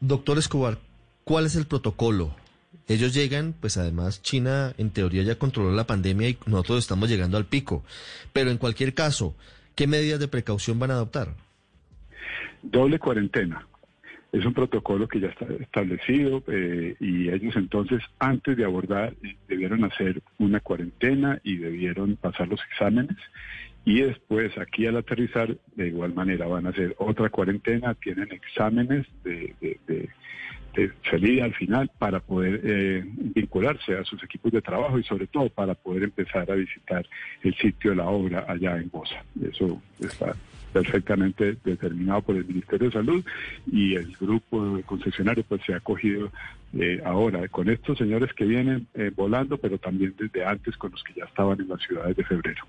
Doctor Escobar, ¿cuál es el protocolo? Ellos llegan, pues además China en teoría ya controló la pandemia y nosotros estamos llegando al pico. Pero en cualquier caso, ¿qué medidas de precaución van a adoptar? Doble cuarentena. Es un protocolo que ya está establecido eh, y ellos entonces antes de abordar debieron hacer una cuarentena y debieron pasar los exámenes y después aquí al aterrizar de igual manera van a hacer otra cuarentena, tienen exámenes de, salida al final para poder eh, vincularse a sus equipos de trabajo y sobre todo para poder empezar a visitar el sitio de la obra allá en Bosa. Eso está perfectamente determinado por el Ministerio de Salud y el grupo de concesionarios pues se ha acogido eh, ahora con estos señores que vienen eh, volando, pero también desde antes con los que ya estaban en las ciudades de febrero.